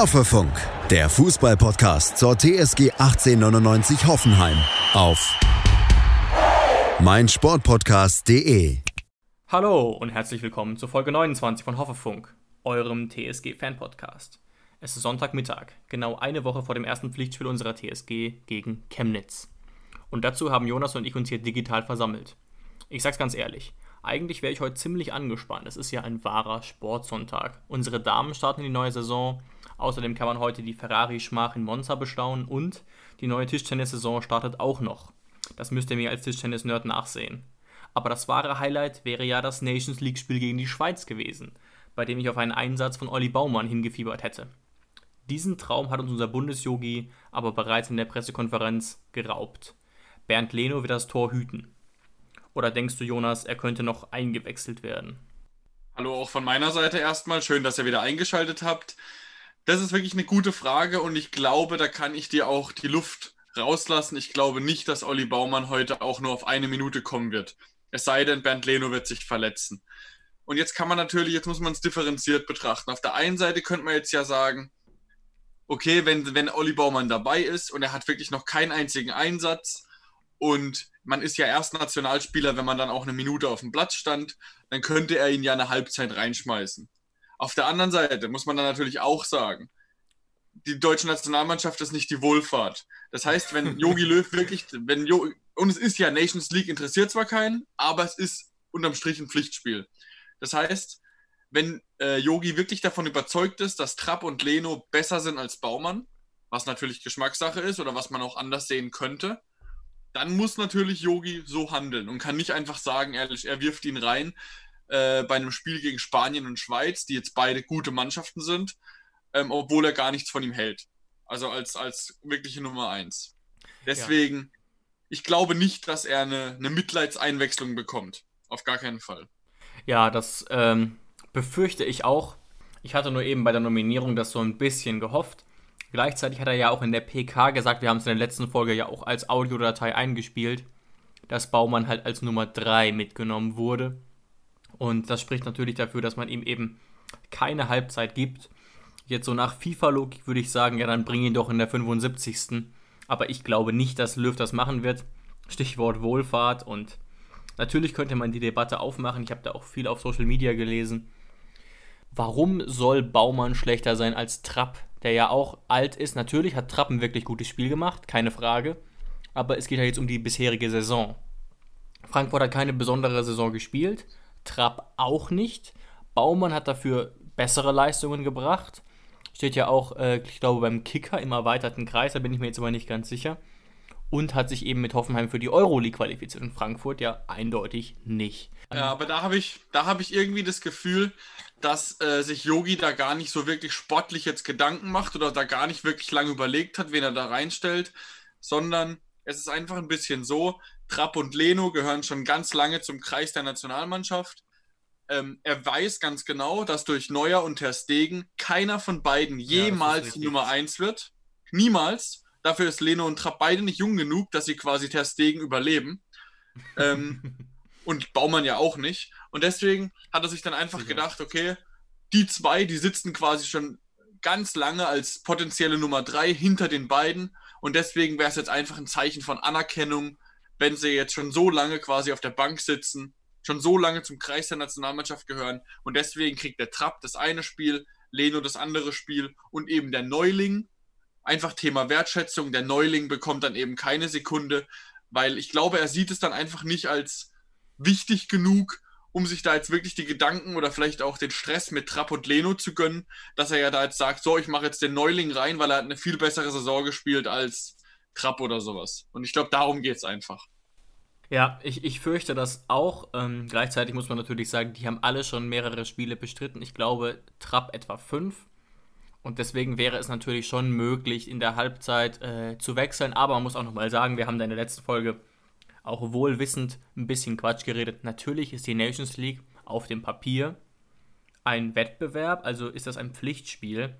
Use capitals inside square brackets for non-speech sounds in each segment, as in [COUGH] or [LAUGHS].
Hoffefunk, der Fußballpodcast zur TSG 1899 Hoffenheim auf meinsportpodcast.de. Hallo und herzlich willkommen zur Folge 29 von Hoffefunk, eurem TSG-Fan-Podcast. Es ist Sonntagmittag, genau eine Woche vor dem ersten Pflichtspiel unserer TSG gegen Chemnitz. Und dazu haben Jonas und ich uns hier digital versammelt. Ich sag's ganz ehrlich, eigentlich wäre ich heute ziemlich angespannt. Es ist ja ein wahrer Sportsonntag. Unsere Damen starten die neue Saison. Außerdem kann man heute die Ferrari-Schmach in Monza bestaunen und die neue Tischtennis-Saison startet auch noch. Das müsst ihr mir als Tischtennis-Nerd nachsehen. Aber das wahre Highlight wäre ja das Nations League-Spiel gegen die Schweiz gewesen, bei dem ich auf einen Einsatz von Olli Baumann hingefiebert hätte. Diesen Traum hat uns unser Bundesjogi aber bereits in der Pressekonferenz geraubt. Bernd Leno wird das Tor hüten. Oder denkst du, Jonas, er könnte noch eingewechselt werden? Hallo auch von meiner Seite erstmal. Schön, dass ihr wieder eingeschaltet habt. Das ist wirklich eine gute Frage und ich glaube, da kann ich dir auch die Luft rauslassen. Ich glaube nicht, dass Olli Baumann heute auch nur auf eine Minute kommen wird. Es sei denn, Bernd Leno wird sich verletzen. Und jetzt kann man natürlich, jetzt muss man es differenziert betrachten. Auf der einen Seite könnte man jetzt ja sagen, okay, wenn, wenn Olli Baumann dabei ist und er hat wirklich noch keinen einzigen Einsatz und man ist ja erst Nationalspieler, wenn man dann auch eine Minute auf dem Platz stand, dann könnte er ihn ja eine Halbzeit reinschmeißen. Auf der anderen Seite muss man dann natürlich auch sagen, die deutsche Nationalmannschaft ist nicht die Wohlfahrt. Das heißt, wenn [LAUGHS] Yogi Löw wirklich, wenn jo und es ist ja Nations League interessiert zwar keinen, aber es ist unterm Strich ein Pflichtspiel. Das heißt, wenn Yogi äh, wirklich davon überzeugt ist, dass Trapp und Leno besser sind als Baumann, was natürlich Geschmackssache ist oder was man auch anders sehen könnte, dann muss natürlich Yogi so handeln und kann nicht einfach sagen, ehrlich, er wirft ihn rein äh, bei einem Spiel gegen Spanien und Schweiz, die jetzt beide gute Mannschaften sind, ähm, obwohl er gar nichts von ihm hält. Also als, als wirkliche Nummer eins. Deswegen, ja. ich glaube nicht, dass er eine, eine Mitleidseinwechslung bekommt. Auf gar keinen Fall. Ja, das ähm, befürchte ich auch. Ich hatte nur eben bei der Nominierung das so ein bisschen gehofft. Gleichzeitig hat er ja auch in der PK gesagt, wir haben es in der letzten Folge ja auch als Audiodatei eingespielt, dass Baumann halt als Nummer 3 mitgenommen wurde. Und das spricht natürlich dafür, dass man ihm eben keine Halbzeit gibt. Jetzt so nach FIFA-Logik würde ich sagen, ja, dann bring ihn doch in der 75. Aber ich glaube nicht, dass Löw das machen wird. Stichwort Wohlfahrt und natürlich könnte man die Debatte aufmachen. Ich habe da auch viel auf Social Media gelesen. Warum soll Baumann schlechter sein als Trapp? Der ja auch alt ist. Natürlich hat Trapp ein wirklich gutes Spiel gemacht, keine Frage. Aber es geht ja jetzt um die bisherige Saison. Frankfurt hat keine besondere Saison gespielt, Trapp auch nicht. Baumann hat dafür bessere Leistungen gebracht. Steht ja auch, äh, ich glaube, beim Kicker im erweiterten Kreis, da bin ich mir jetzt aber nicht ganz sicher. Und hat sich eben mit Hoffenheim für die Euroleague qualifiziert. Und Frankfurt ja eindeutig nicht. Ja, aber da habe ich, hab ich irgendwie das Gefühl, dass äh, sich Yogi da gar nicht so wirklich sportlich jetzt Gedanken macht oder da gar nicht wirklich lange überlegt hat, wen er da reinstellt, sondern es ist einfach ein bisschen so, Trapp und Leno gehören schon ganz lange zum Kreis der Nationalmannschaft. Ähm, er weiß ganz genau, dass durch Neuer und Ter Stegen keiner von beiden jemals ja, Nummer 1 wird. Niemals. Dafür ist Leno und Trapp beide nicht jung genug, dass sie quasi Ter Stegen überleben. ähm, [LAUGHS] und Baumann ja auch nicht. Und deswegen hat er sich dann einfach gedacht, okay, die zwei, die sitzen quasi schon ganz lange als potenzielle Nummer drei hinter den beiden. Und deswegen wäre es jetzt einfach ein Zeichen von Anerkennung, wenn sie jetzt schon so lange quasi auf der Bank sitzen, schon so lange zum Kreis der Nationalmannschaft gehören. Und deswegen kriegt der Trapp das eine Spiel, Leno das andere Spiel und eben der Neuling. Einfach Thema Wertschätzung. Der Neuling bekommt dann eben keine Sekunde, weil ich glaube, er sieht es dann einfach nicht als wichtig genug, um sich da jetzt wirklich die Gedanken oder vielleicht auch den Stress mit Trapp und Leno zu gönnen, dass er ja da jetzt sagt, so, ich mache jetzt den Neuling rein, weil er hat eine viel bessere Saison gespielt als Trapp oder sowas. Und ich glaube, darum geht es einfach. Ja, ich, ich fürchte das auch. Ähm, gleichzeitig muss man natürlich sagen, die haben alle schon mehrere Spiele bestritten. Ich glaube, Trapp etwa fünf. Und deswegen wäre es natürlich schon möglich, in der Halbzeit äh, zu wechseln. Aber man muss auch nochmal sagen, wir haben da in der letzten Folge auch wohlwissend ein bisschen Quatsch geredet. Natürlich ist die Nations League auf dem Papier ein Wettbewerb, also ist das ein Pflichtspiel.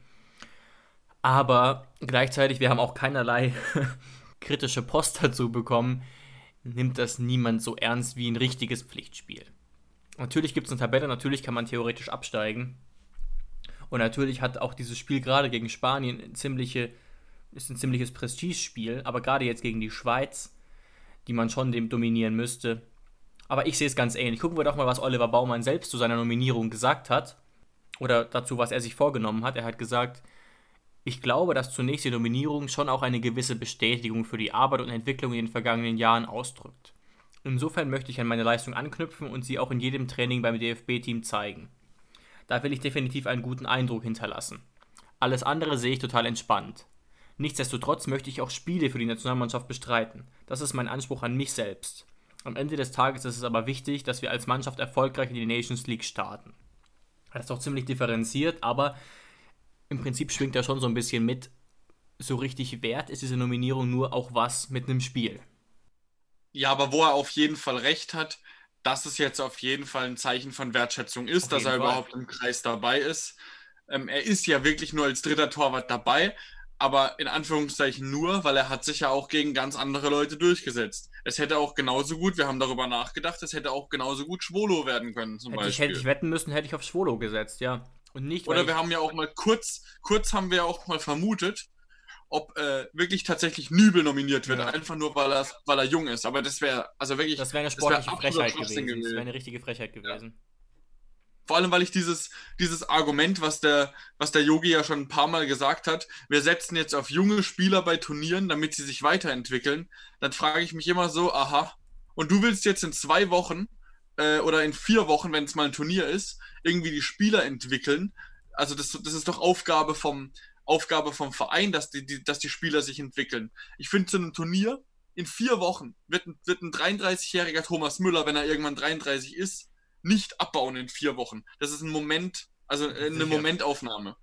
Aber gleichzeitig, wir haben auch keinerlei [LAUGHS] kritische Post dazu bekommen, nimmt das niemand so ernst wie ein richtiges Pflichtspiel. Natürlich gibt es eine Tabelle, natürlich kann man theoretisch absteigen. Und natürlich hat auch dieses Spiel gerade gegen Spanien ein ziemliche, ist ein ziemliches Prestigespiel, aber gerade jetzt gegen die Schweiz, die man schon dem dominieren müsste. Aber ich sehe es ganz ähnlich. Gucken wir doch mal, was Oliver Baumann selbst zu seiner Nominierung gesagt hat. Oder dazu, was er sich vorgenommen hat. Er hat gesagt, ich glaube, dass zunächst die Nominierung schon auch eine gewisse Bestätigung für die Arbeit und Entwicklung in den vergangenen Jahren ausdrückt. Insofern möchte ich an meine Leistung anknüpfen und sie auch in jedem Training beim DFB-Team zeigen. Da will ich definitiv einen guten Eindruck hinterlassen. Alles andere sehe ich total entspannt. Nichtsdestotrotz möchte ich auch Spiele für die Nationalmannschaft bestreiten. Das ist mein Anspruch an mich selbst. Am Ende des Tages ist es aber wichtig, dass wir als Mannschaft erfolgreich in die Nations League starten. Das ist doch ziemlich differenziert, aber im Prinzip schwingt er schon so ein bisschen mit. So richtig wert ist diese Nominierung nur auch was mit einem Spiel. Ja, aber wo er auf jeden Fall recht hat, dass es jetzt auf jeden Fall ein Zeichen von Wertschätzung ist, auf dass er Fall. überhaupt im Kreis dabei ist. Ähm, er ist ja wirklich nur als dritter Torwart dabei, aber in Anführungszeichen nur, weil er hat sich ja auch gegen ganz andere Leute durchgesetzt. Es hätte auch genauso gut, wir haben darüber nachgedacht, es hätte auch genauso gut Schwolo werden können zum hätte Beispiel. Ich, hätte ich wetten müssen, hätte ich auf Schwolo gesetzt, ja. Und nicht, Oder wir haben ja auch mal kurz, kurz haben wir auch mal vermutet, ob äh, wirklich tatsächlich Nübel nominiert wird, ja. einfach nur weil er, weil er jung ist. Aber das wäre also wirklich. Das wäre eine sportliche wär Frechheit gewesen. gewesen. Das wäre eine richtige Frechheit gewesen. Ja. Vor allem, weil ich dieses, dieses Argument, was der, was der Yogi ja schon ein paar Mal gesagt hat, wir setzen jetzt auf junge Spieler bei Turnieren, damit sie sich weiterentwickeln, dann frage ich mich immer so, aha, und du willst jetzt in zwei Wochen äh, oder in vier Wochen, wenn es mal ein Turnier ist, irgendwie die Spieler entwickeln. Also das, das ist doch Aufgabe vom, Aufgabe vom Verein, dass die, die, dass die Spieler sich entwickeln. Ich finde, zu einem Turnier in vier Wochen wird wird ein 33-jähriger Thomas Müller, wenn er irgendwann 33 ist, nicht abbauen in vier Wochen. Das ist ein Moment, also äh, eine. Momentaufnahme.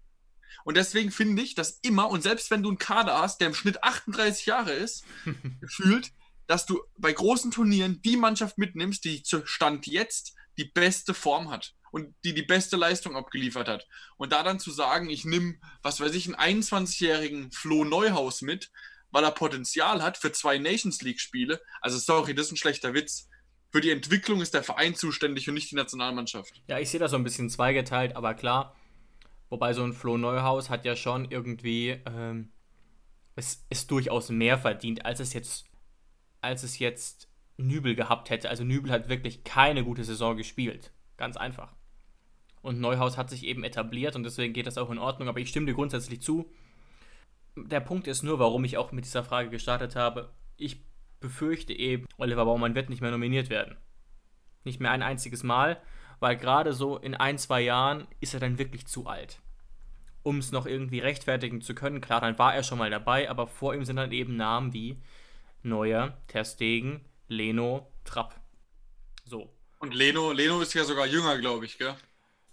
Und deswegen finde ich, dass immer, und selbst wenn du einen Kader hast, der im Schnitt 38 Jahre ist, [LAUGHS] gefühlt, dass du bei großen Turnieren die Mannschaft mitnimmst, die zu Stand jetzt die beste Form hat und die die beste Leistung abgeliefert hat. Und da dann zu sagen, ich nehme, was weiß ich, einen 21-jährigen Flo Neuhaus mit, weil er Potenzial hat für zwei Nations League-Spiele, also sorry, das ist ein schlechter Witz für die Entwicklung ist der Verein zuständig und nicht die Nationalmannschaft. Ja, ich sehe das so ein bisschen zweigeteilt, aber klar, wobei so ein Flo Neuhaus hat ja schon irgendwie ähm, es ist durchaus mehr verdient, als es jetzt als es jetzt Nübel gehabt hätte. Also Nübel hat wirklich keine gute Saison gespielt. Ganz einfach. Und Neuhaus hat sich eben etabliert und deswegen geht das auch in Ordnung, aber ich stimme dir grundsätzlich zu. Der Punkt ist nur, warum ich auch mit dieser Frage gestartet habe. Ich befürchte eben, Oliver Baumann wird nicht mehr nominiert werden. Nicht mehr ein einziges Mal, weil gerade so in ein, zwei Jahren ist er dann wirklich zu alt. Um es noch irgendwie rechtfertigen zu können, klar, dann war er schon mal dabei, aber vor ihm sind dann eben Namen wie Neuer, Ter Stegen, Leno, Trapp. So. Und Leno, Leno ist ja sogar jünger, glaube ich, gell?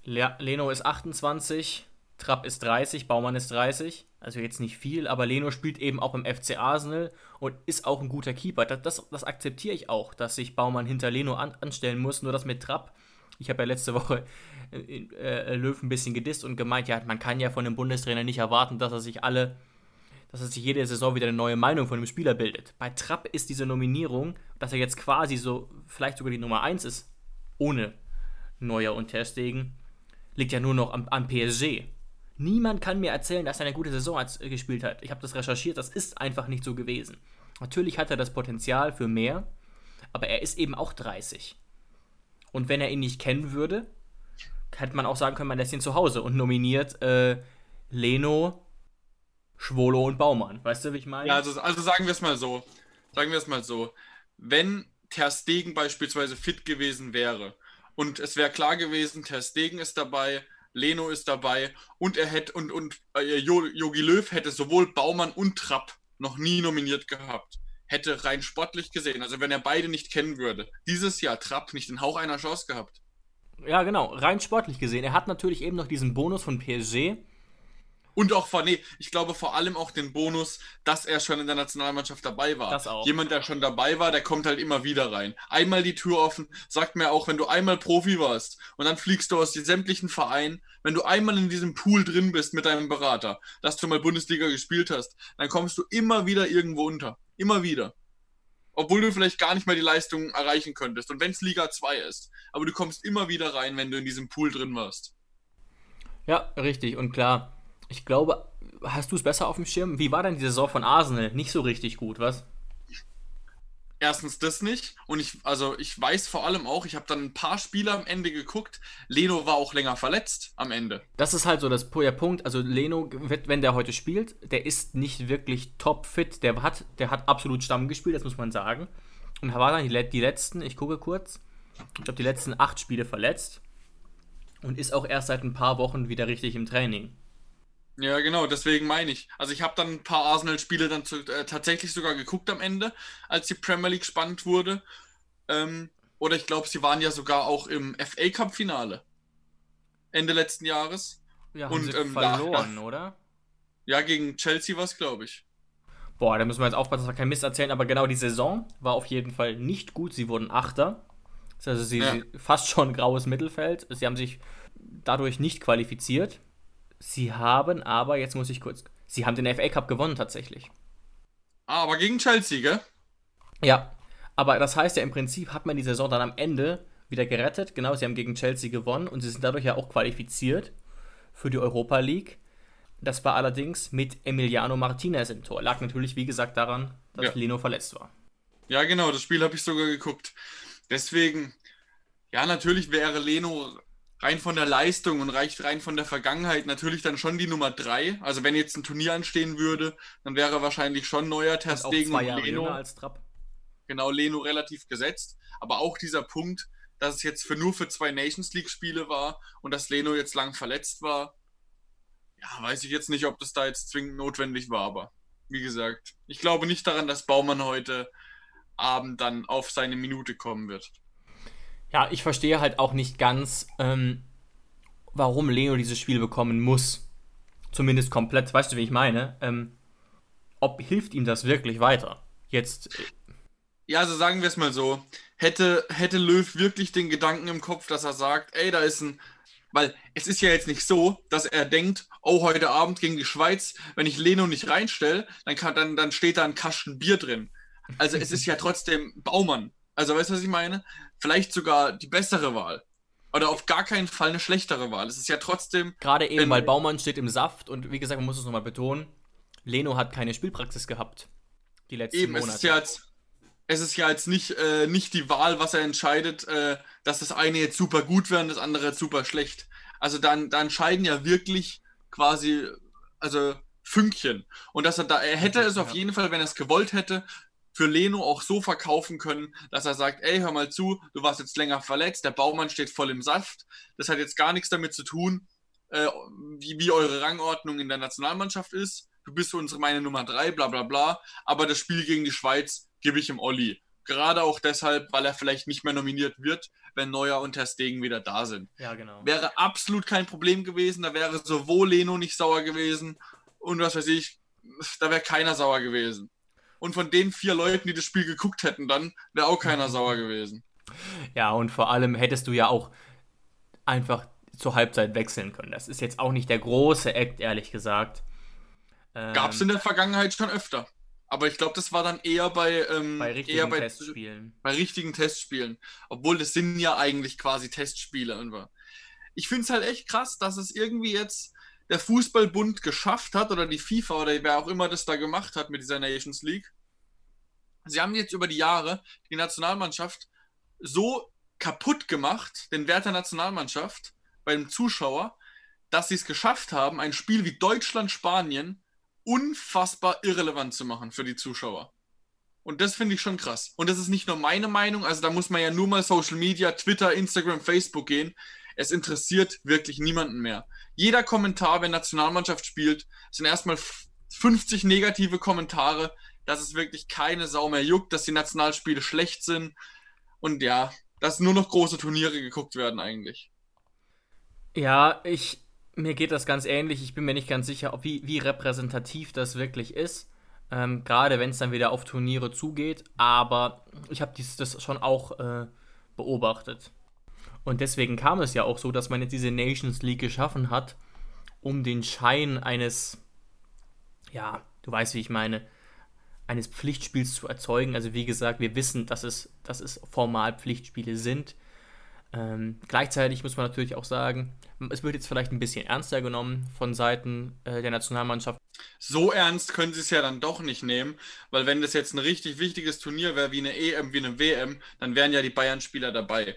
Le Leno ist 28, Trapp ist 30, Baumann ist 30 also jetzt nicht viel, aber Leno spielt eben auch im FC Arsenal und ist auch ein guter Keeper. Das, das, das akzeptiere ich auch, dass sich Baumann hinter Leno an, anstellen muss. Nur das mit Trapp, ich habe ja letzte Woche äh, äh, Löw ein bisschen gedisst und gemeint, ja, man kann ja von einem Bundestrainer nicht erwarten, dass er sich alle, dass er sich jede Saison wieder eine neue Meinung von dem Spieler bildet. Bei Trapp ist diese Nominierung, dass er jetzt quasi so, vielleicht sogar die Nummer 1 ist, ohne Neuer und Ter Stegen, liegt ja nur noch am, am PSG. Niemand kann mir erzählen, dass er eine gute Saison äh, gespielt hat. Ich habe das recherchiert, das ist einfach nicht so gewesen. Natürlich hat er das Potenzial für mehr, aber er ist eben auch 30. Und wenn er ihn nicht kennen würde, hätte man auch sagen können, man lässt ihn zu Hause und nominiert äh, Leno, Schwolo und Baumann. Weißt du, wie ich meine? Ja, also, also sagen wir es mal so. Sagen wir es mal so. Wenn Ter Stegen beispielsweise fit gewesen wäre und es wäre klar gewesen, Ter Stegen ist dabei, Leno ist dabei und er hätte und, und äh, Jogi Löw hätte sowohl Baumann und Trapp noch nie nominiert gehabt. Hätte rein sportlich gesehen, also wenn er beide nicht kennen würde, dieses Jahr Trapp nicht den Hauch einer Chance gehabt. Ja, genau, rein sportlich gesehen. Er hat natürlich eben noch diesen Bonus von PSG, und auch vor, nee, ich glaube vor allem auch den Bonus, dass er schon in der Nationalmannschaft dabei war. Das auch. Jemand, der schon dabei war, der kommt halt immer wieder rein. Einmal die Tür offen, sagt mir auch, wenn du einmal Profi warst und dann fliegst du aus den sämtlichen Vereinen, wenn du einmal in diesem Pool drin bist mit deinem Berater, dass du mal Bundesliga gespielt hast, dann kommst du immer wieder irgendwo unter. Immer wieder. Obwohl du vielleicht gar nicht mal die Leistung erreichen könntest. Und wenn es Liga 2 ist. Aber du kommst immer wieder rein, wenn du in diesem Pool drin warst. Ja, richtig. Und klar, ich glaube, hast du es besser auf dem Schirm? Wie war denn die Saison von Arsenal? Nicht so richtig gut, was? Erstens das nicht. Und ich, also ich weiß vor allem auch, ich habe dann ein paar Spiele am Ende geguckt. Leno war auch länger verletzt am Ende. Das ist halt so das, der Punkt. Also Leno, wenn der heute spielt, der ist nicht wirklich top fit. Der hat, der hat absolut Stamm gespielt, das muss man sagen. Und war dann die, die letzten, ich gucke kurz, ich glaube die letzten acht Spiele verletzt. Und ist auch erst seit ein paar Wochen wieder richtig im Training. Ja, genau, deswegen meine ich. Also ich habe dann ein paar Arsenal-Spiele dann zu, äh, tatsächlich sogar geguckt am Ende, als die Premier League spannend wurde. Ähm, oder ich glaube, sie waren ja sogar auch im FA Cup-Finale. Ende letzten Jahres. Ja, haben Und, sie ähm, verloren, da, [LAUGHS] oder? Ja, gegen Chelsea war es, glaube ich. Boah, da müssen wir jetzt aufpassen, dass wir kein Mist erzählen, aber genau die Saison war auf jeden Fall nicht gut. Sie wurden Achter. Also sie, ja. sie fast schon graues Mittelfeld. Sie haben sich dadurch nicht qualifiziert. Sie haben aber, jetzt muss ich kurz, sie haben den FA Cup gewonnen tatsächlich. Ah, aber gegen Chelsea, gell? Ja, aber das heißt ja im Prinzip hat man die Saison dann am Ende wieder gerettet. Genau, sie haben gegen Chelsea gewonnen und sie sind dadurch ja auch qualifiziert für die Europa League. Das war allerdings mit Emiliano Martinez im Tor. Lag natürlich, wie gesagt, daran, dass ja. Leno verletzt war. Ja, genau, das Spiel habe ich sogar geguckt. Deswegen, ja, natürlich wäre Leno rein von der Leistung und rein von der Vergangenheit natürlich dann schon die Nummer drei. Also wenn jetzt ein Turnier anstehen würde, dann wäre wahrscheinlich schon neuer Testegen und, und Leno als Trapp. Genau, Leno relativ gesetzt. Aber auch dieser Punkt, dass es jetzt für nur für zwei Nations League Spiele war und dass Leno jetzt lang verletzt war, ja, weiß ich jetzt nicht, ob das da jetzt zwingend notwendig war, aber wie gesagt, ich glaube nicht daran, dass Baumann heute Abend dann auf seine Minute kommen wird. Ja, ich verstehe halt auch nicht ganz, ähm, warum Leo dieses Spiel bekommen muss. Zumindest komplett. Weißt du, wie ich meine? Ähm, ob hilft ihm das wirklich weiter? Jetzt. Äh, ja, also sagen wir es mal so. Hätte, hätte Löw wirklich den Gedanken im Kopf, dass er sagt, ey, da ist ein. Weil es ist ja jetzt nicht so, dass er denkt, oh, heute Abend gegen die Schweiz, wenn ich Leno nicht reinstelle, dann, dann, dann steht da ein Kasten Bier drin. Also es ist ja trotzdem Baumann. Also weißt du, was ich meine? Vielleicht sogar die bessere Wahl. Oder auf gar keinen Fall eine schlechtere Wahl. Es ist ja trotzdem. Gerade eben, weil Baumann steht im Saft und wie gesagt, man muss es nochmal betonen, Leno hat keine Spielpraxis gehabt. Die letzten eben, Monate. Es ist ja jetzt, es ist ja jetzt nicht, äh, nicht die Wahl, was er entscheidet, äh, dass das eine jetzt super gut wäre und das andere jetzt super schlecht. Also dann, da entscheiden ja wirklich quasi, also Fünkchen. Und dass er da, er hätte es auf jeden Fall, wenn er es gewollt hätte, für Leno auch so verkaufen können, dass er sagt, ey, hör mal zu, du warst jetzt länger verletzt, der Baumann steht voll im Saft. Das hat jetzt gar nichts damit zu tun, äh, wie, wie eure Rangordnung in der Nationalmannschaft ist. Du bist unsere meine Nummer drei, bla bla bla. Aber das Spiel gegen die Schweiz gebe ich im Olli. Gerade auch deshalb, weil er vielleicht nicht mehr nominiert wird, wenn Neuer und Herr Stegen wieder da sind. Ja, genau. Wäre absolut kein Problem gewesen. Da wäre sowohl Leno nicht sauer gewesen und was weiß ich, da wäre keiner sauer gewesen. Und von den vier Leuten, die das Spiel geguckt hätten, dann wäre auch keiner sauer gewesen. Ja, und vor allem hättest du ja auch einfach zur Halbzeit wechseln können. Das ist jetzt auch nicht der große Act, ehrlich gesagt. Ähm, Gab es in der Vergangenheit schon öfter. Aber ich glaube, das war dann eher bei, ähm, bei richtigen eher bei, Testspielen. Bei richtigen Testspielen. Obwohl das sind ja eigentlich quasi Testspiele. Ich finde es halt echt krass, dass es irgendwie jetzt der Fußballbund geschafft hat oder die FIFA oder wer auch immer das da gemacht hat mit dieser Nations League. Sie haben jetzt über die Jahre die Nationalmannschaft so kaputt gemacht, den Wert der Nationalmannschaft beim Zuschauer, dass sie es geschafft haben, ein Spiel wie Deutschland-Spanien unfassbar irrelevant zu machen für die Zuschauer. Und das finde ich schon krass. Und das ist nicht nur meine Meinung, also da muss man ja nur mal Social Media, Twitter, Instagram, Facebook gehen. Es interessiert wirklich niemanden mehr. Jeder Kommentar, wenn Nationalmannschaft spielt, sind erstmal 50 negative Kommentare, dass es wirklich keine Sau mehr juckt, dass die Nationalspiele schlecht sind. Und ja, dass nur noch große Turniere geguckt werden eigentlich. Ja, ich, mir geht das ganz ähnlich. Ich bin mir nicht ganz sicher, ob, wie, wie repräsentativ das wirklich ist. Ähm, Gerade wenn es dann wieder auf Turniere zugeht. Aber ich habe das schon auch äh, beobachtet. Und deswegen kam es ja auch so, dass man jetzt diese Nations League geschaffen hat, um den Schein eines, ja, du weißt, wie ich meine, eines Pflichtspiels zu erzeugen. Also wie gesagt, wir wissen, dass es, dass es formal Pflichtspiele sind. Ähm, gleichzeitig muss man natürlich auch sagen, es wird jetzt vielleicht ein bisschen ernster genommen von Seiten äh, der Nationalmannschaft. So ernst können sie es ja dann doch nicht nehmen, weil wenn das jetzt ein richtig wichtiges Turnier wäre, wie eine EM, wie eine WM, dann wären ja die Bayern-Spieler dabei.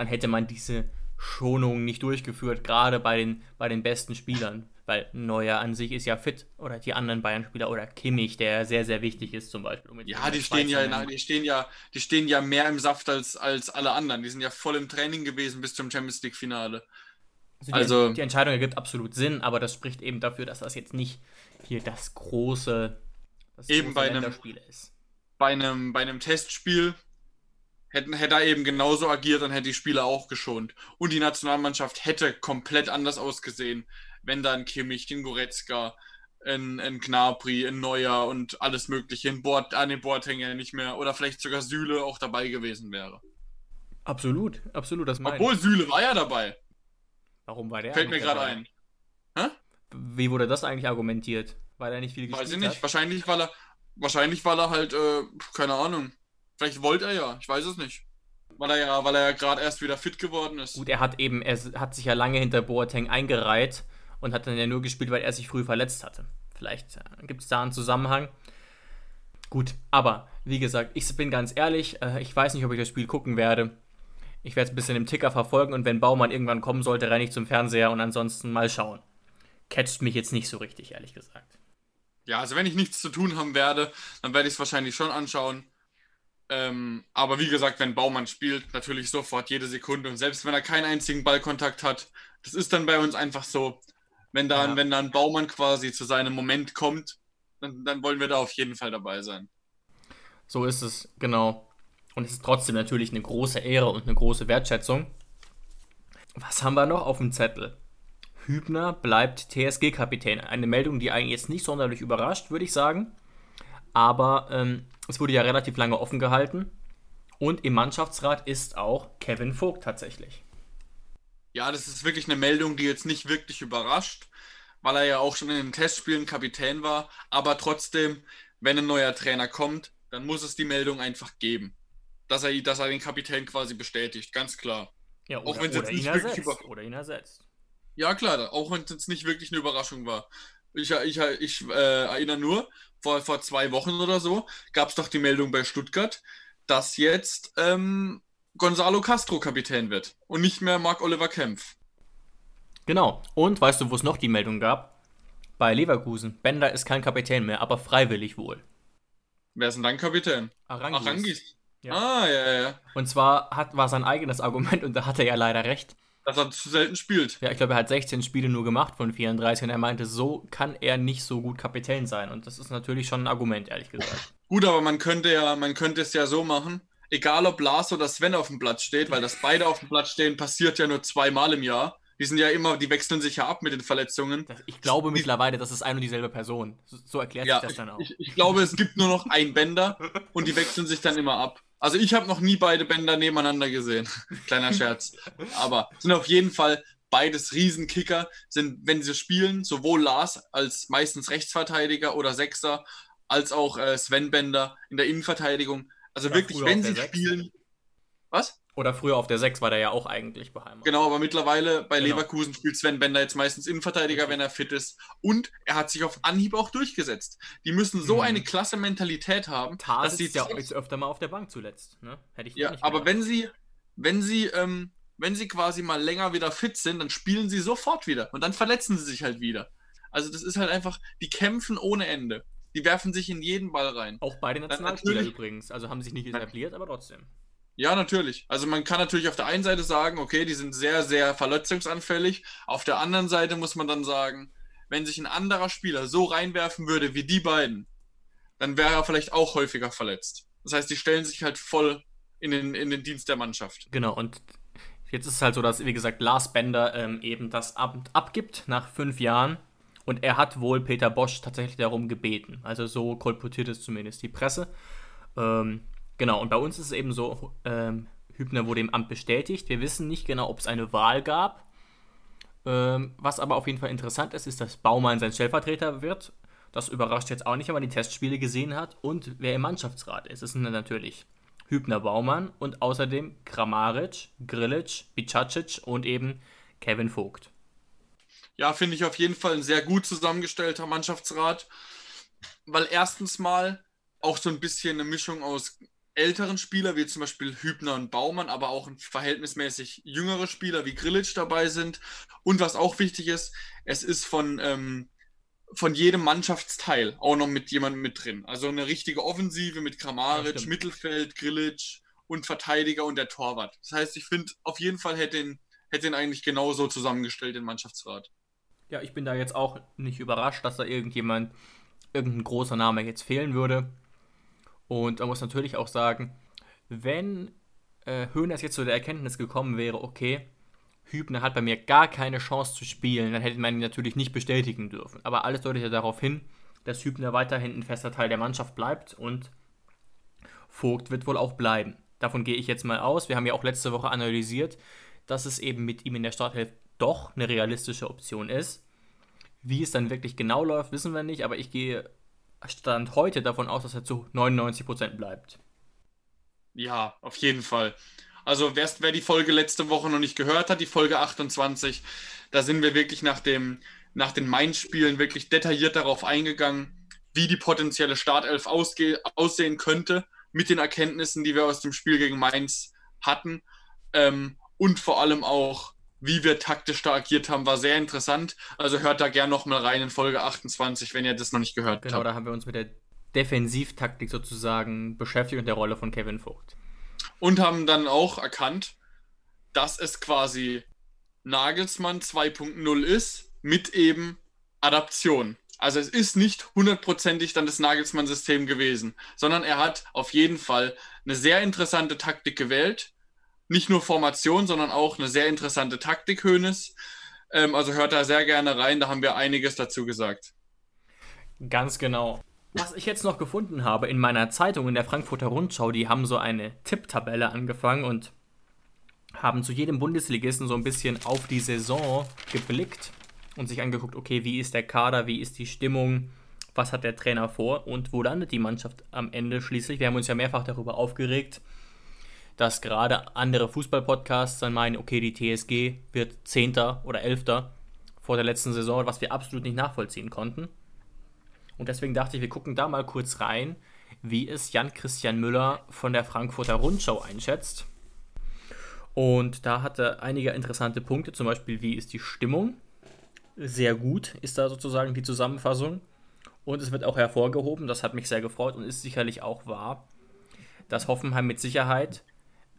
dann hätte man diese Schonung nicht durchgeführt, gerade bei den, bei den besten Spielern. Weil Neuer an sich ist ja fit oder die anderen Bayern-Spieler oder Kimmich, der sehr, sehr wichtig ist zum Beispiel. Um ja, die stehen ja, na, die stehen ja, die stehen ja mehr im Saft als, als alle anderen. Die sind ja voll im Training gewesen bis zum Champions League-Finale. Also, die, also die Entscheidung ergibt absolut Sinn, aber das spricht eben dafür, dass das jetzt nicht hier das große, das eben große bei einem, ist. Bei einem, bei einem Testspiel hätten, hätte er eben genauso agiert, dann hätte die Spieler auch geschont. Und die Nationalmannschaft hätte komplett anders ausgesehen, wenn dann Kimmich, den Goretzka, ein, ein Gnabry, ein Neuer und alles mögliche, ein Bord, an den Bordhänger nicht mehr oder vielleicht sogar Süle auch dabei gewesen wäre. Absolut, absolut, das meine Obwohl Süle war ja dabei. Warum war der? Fällt mir gerade ein. Hä? Wie wurde das eigentlich argumentiert? Weil er nicht viel gespielt Weiß ich nicht. Hat? Wahrscheinlich, weil er, wahrscheinlich, weil er halt, äh, keine Ahnung, Vielleicht wollte er ja, ich weiß es nicht. Weil er ja, weil er ja gerade erst wieder fit geworden ist. Gut, er hat eben, er hat sich ja lange hinter Boateng eingereiht und hat dann ja nur gespielt, weil er sich früh verletzt hatte. Vielleicht äh, gibt es da einen Zusammenhang. Gut, aber wie gesagt, ich bin ganz ehrlich, äh, ich weiß nicht, ob ich das Spiel gucken werde. Ich werde es ein bisschen im Ticker verfolgen und wenn Baumann irgendwann kommen sollte, renne ich zum Fernseher und ansonsten mal schauen. Catcht mich jetzt nicht so richtig, ehrlich gesagt. Ja, also wenn ich nichts zu tun haben werde, dann werde ich es wahrscheinlich schon anschauen. Ähm, aber wie gesagt, wenn Baumann spielt, natürlich sofort jede Sekunde. Und selbst wenn er keinen einzigen Ballkontakt hat, das ist dann bei uns einfach so. Wenn dann, ja. wenn dann Baumann quasi zu seinem Moment kommt, dann, dann wollen wir da auf jeden Fall dabei sein. So ist es, genau. Und es ist trotzdem natürlich eine große Ehre und eine große Wertschätzung. Was haben wir noch auf dem Zettel? Hübner bleibt TSG-Kapitän. Eine Meldung, die eigentlich jetzt nicht sonderlich überrascht, würde ich sagen. Aber ähm, es wurde ja relativ lange offen gehalten. Und im Mannschaftsrat ist auch Kevin Vogt tatsächlich. Ja, das ist wirklich eine Meldung, die jetzt nicht wirklich überrascht, weil er ja auch schon in den Testspielen Kapitän war. Aber trotzdem, wenn ein neuer Trainer kommt, dann muss es die Meldung einfach geben. Dass er, dass er den Kapitän quasi bestätigt, ganz klar. Ja, oder, auch wenn es jetzt nicht wirklich ersetzt, oder ihn ersetzt. Ja, klar, auch wenn es jetzt nicht wirklich eine Überraschung war. Ich, ich, ich äh, erinnere nur, vor, vor zwei Wochen oder so, gab es doch die Meldung bei Stuttgart, dass jetzt ähm, Gonzalo Castro Kapitän wird und nicht mehr Marc Oliver Kempf. Genau. Und weißt du, wo es noch die Meldung gab? Bei Leverkusen. Bender ist kein Kapitän mehr, aber freiwillig wohl. Wer ist denn dann Kapitän? Arangis. Arangis. Ja. Ah, ja, ja. Und zwar hat, war sein eigenes Argument, und da hatte er ja leider recht, dass er zu selten spielt. Ja, ich glaube, er hat 16 Spiele nur gemacht von 34 und er meinte, so kann er nicht so gut Kapitän sein. Und das ist natürlich schon ein Argument, ehrlich gesagt. Gut, aber man könnte ja, man könnte es ja so machen, egal ob Lars oder Sven auf dem Platz steht, weil das beide auf dem Platz stehen, passiert ja nur zweimal im Jahr. Die sind ja immer, die wechseln sich ja ab mit den Verletzungen. Ich glaube die, mittlerweile, das ist eine und dieselbe Person. So erklärt ja, sich das dann auch. Ich, ich glaube, es gibt nur noch ein Bänder und die wechseln sich dann immer ab. Also ich habe noch nie beide Bänder nebeneinander gesehen. [LAUGHS] Kleiner Scherz. Aber sind auf jeden Fall beides Riesenkicker. Sind, wenn sie spielen, sowohl Lars als meistens Rechtsverteidiger oder Sechser, als auch äh, Sven Bender in der Innenverteidigung. Also ja, wirklich, wenn sie spielen. Was? Oder früher auf der 6 war der ja auch eigentlich beheimatet. Genau, aber mittlerweile bei genau. Leverkusen spielt Sven Bender jetzt meistens Innenverteidiger, wenn er fit ist. Und er hat sich auf Anhieb auch durchgesetzt. Die müssen so mhm. eine klasse Mentalität haben. Tar dass sie ja jetzt öfter mal auf der Bank zuletzt. Ne? Hätte ich ja, aber wenn sie, wenn sie, ähm, wenn sie quasi mal länger wieder fit sind, dann spielen sie sofort wieder. Und dann verletzen sie sich halt wieder. Also das ist halt einfach, die kämpfen ohne Ende. Die werfen sich in jeden Ball rein. Auch bei den Nationalspielern übrigens. Also haben sich nicht etabliert, aber trotzdem. Ja, natürlich. Also man kann natürlich auf der einen Seite sagen, okay, die sind sehr, sehr verletzungsanfällig. Auf der anderen Seite muss man dann sagen, wenn sich ein anderer Spieler so reinwerfen würde wie die beiden, dann wäre er vielleicht auch häufiger verletzt. Das heißt, die stellen sich halt voll in den, in den Dienst der Mannschaft. Genau, und jetzt ist es halt so, dass, wie gesagt, Lars Bender ähm, eben das Amt abgibt nach fünf Jahren. Und er hat wohl Peter Bosch tatsächlich darum gebeten. Also so kolportiert es zumindest die Presse. Ähm, genau, und bei uns ist es eben so, ähm, Hübner wurde im Amt bestätigt. Wir wissen nicht genau, ob es eine Wahl gab. Ähm, was aber auf jeden Fall interessant ist, ist, dass Baumann sein Stellvertreter wird. Das überrascht jetzt auch nicht, wenn man die Testspiele gesehen hat. Und wer im Mannschaftsrat ist, dann natürlich Hübner Baumann und außerdem Kramaric, Grilic, Bicacic und eben Kevin Vogt. Ja, finde ich auf jeden Fall ein sehr gut zusammengestellter Mannschaftsrat, weil erstens mal auch so ein bisschen eine Mischung aus älteren Spielern, wie zum Beispiel Hübner und Baumann, aber auch verhältnismäßig jüngere Spieler wie Grilic dabei sind. Und was auch wichtig ist, es ist von, ähm, von jedem Mannschaftsteil auch noch mit jemandem mit drin. Also eine richtige Offensive mit Kramaric, ja, Mittelfeld, Grilic und Verteidiger und der Torwart. Das heißt, ich finde, auf jeden Fall hätte ihn, hätte ihn eigentlich genauso zusammengestellt, den Mannschaftsrat. Ja, ich bin da jetzt auch nicht überrascht, dass da irgendjemand, irgendein großer Name jetzt fehlen würde. Und man muss natürlich auch sagen, wenn äh, Höhners jetzt zu der Erkenntnis gekommen wäre, okay, Hübner hat bei mir gar keine Chance zu spielen, dann hätte man ihn natürlich nicht bestätigen dürfen. Aber alles deutet ja darauf hin, dass Hübner weiterhin ein fester Teil der Mannschaft bleibt und Vogt wird wohl auch bleiben. Davon gehe ich jetzt mal aus. Wir haben ja auch letzte Woche analysiert, dass es eben mit ihm in der Starthilfe doch eine realistische Option ist. Wie es dann wirklich genau läuft, wissen wir nicht, aber ich gehe Stand heute davon aus, dass er zu 99% bleibt. Ja, auf jeden Fall. Also wer, wer die Folge letzte Woche noch nicht gehört hat, die Folge 28, da sind wir wirklich nach, dem, nach den Main-Spielen wirklich detailliert darauf eingegangen, wie die potenzielle Startelf aussehen könnte, mit den Erkenntnissen, die wir aus dem Spiel gegen Mainz hatten. Ähm, und vor allem auch, wie wir taktisch da agiert haben, war sehr interessant. Also hört da gerne noch mal rein in Folge 28, wenn ihr das noch nicht gehört genau, habt. Genau, da haben wir uns mit der Defensivtaktik sozusagen beschäftigt und der Rolle von Kevin Vogt. Und haben dann auch erkannt, dass es quasi Nagelsmann 2.0 ist mit eben Adaption. Also es ist nicht hundertprozentig dann das Nagelsmann-System gewesen, sondern er hat auf jeden Fall eine sehr interessante Taktik gewählt, nicht nur Formation, sondern auch eine sehr interessante Taktik, Hönes. Ähm, also hört da sehr gerne rein, da haben wir einiges dazu gesagt. Ganz genau. Was ich jetzt noch gefunden habe in meiner Zeitung, in der Frankfurter Rundschau, die haben so eine Tipptabelle angefangen und haben zu jedem Bundesligisten so ein bisschen auf die Saison geblickt und sich angeguckt, okay, wie ist der Kader, wie ist die Stimmung, was hat der Trainer vor und wo landet die Mannschaft am Ende schließlich. Wir haben uns ja mehrfach darüber aufgeregt, dass gerade andere Fußballpodcasts dann meinen, okay, die TSG wird Zehnter oder Elfter vor der letzten Saison, was wir absolut nicht nachvollziehen konnten. Und deswegen dachte ich, wir gucken da mal kurz rein, wie es Jan-Christian Müller von der Frankfurter Rundschau einschätzt. Und da hat er einige interessante Punkte, zum Beispiel, wie ist die Stimmung? Sehr gut ist da sozusagen die Zusammenfassung. Und es wird auch hervorgehoben, das hat mich sehr gefreut und ist sicherlich auch wahr, dass Hoffenheim mit Sicherheit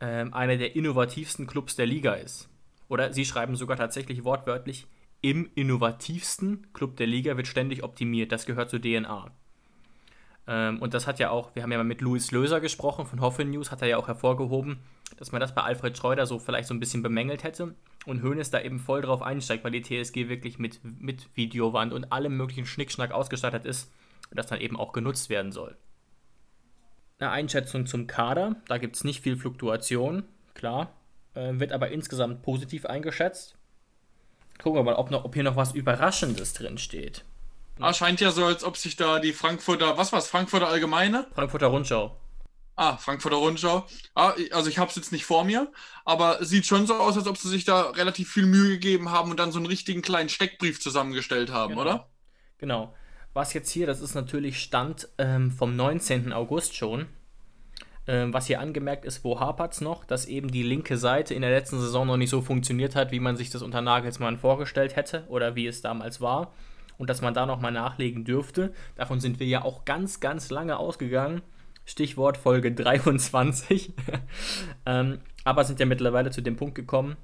ähm, einer der innovativsten Clubs der Liga ist. Oder sie schreiben sogar tatsächlich wortwörtlich, im innovativsten Club der Liga wird ständig optimiert. Das gehört zur DNA. Ähm, und das hat ja auch, wir haben ja mal mit Luis Löser gesprochen von Hoffe News, hat er ja auch hervorgehoben, dass man das bei Alfred Schreuder so vielleicht so ein bisschen bemängelt hätte. Und Hoeneß da eben voll drauf einsteigt, weil die TSG wirklich mit, mit Videowand und allem möglichen Schnickschnack ausgestattet ist und das dann eben auch genutzt werden soll eine Einschätzung zum Kader. Da gibt es nicht viel Fluktuation, klar. Äh, wird aber insgesamt positiv eingeschätzt. Gucken wir mal, ob, noch, ob hier noch was Überraschendes drin steht. Ah, scheint ja so, als ob sich da die Frankfurter, was war es, Frankfurter Allgemeine? Frankfurter Rundschau. Ah, Frankfurter Rundschau. Ah, also ich habe es jetzt nicht vor mir, aber sieht schon so aus, als ob sie sich da relativ viel Mühe gegeben haben und dann so einen richtigen kleinen Steckbrief zusammengestellt haben, genau. oder? Genau. Was jetzt hier, das ist natürlich Stand ähm, vom 19. August schon. Ähm, was hier angemerkt ist, wo hapert es noch, dass eben die linke Seite in der letzten Saison noch nicht so funktioniert hat, wie man sich das unter Nagelsmann vorgestellt hätte oder wie es damals war. Und dass man da nochmal nachlegen dürfte. Davon sind wir ja auch ganz, ganz lange ausgegangen. Stichwort Folge 23. [LAUGHS] ähm, aber sind ja mittlerweile zu dem Punkt gekommen,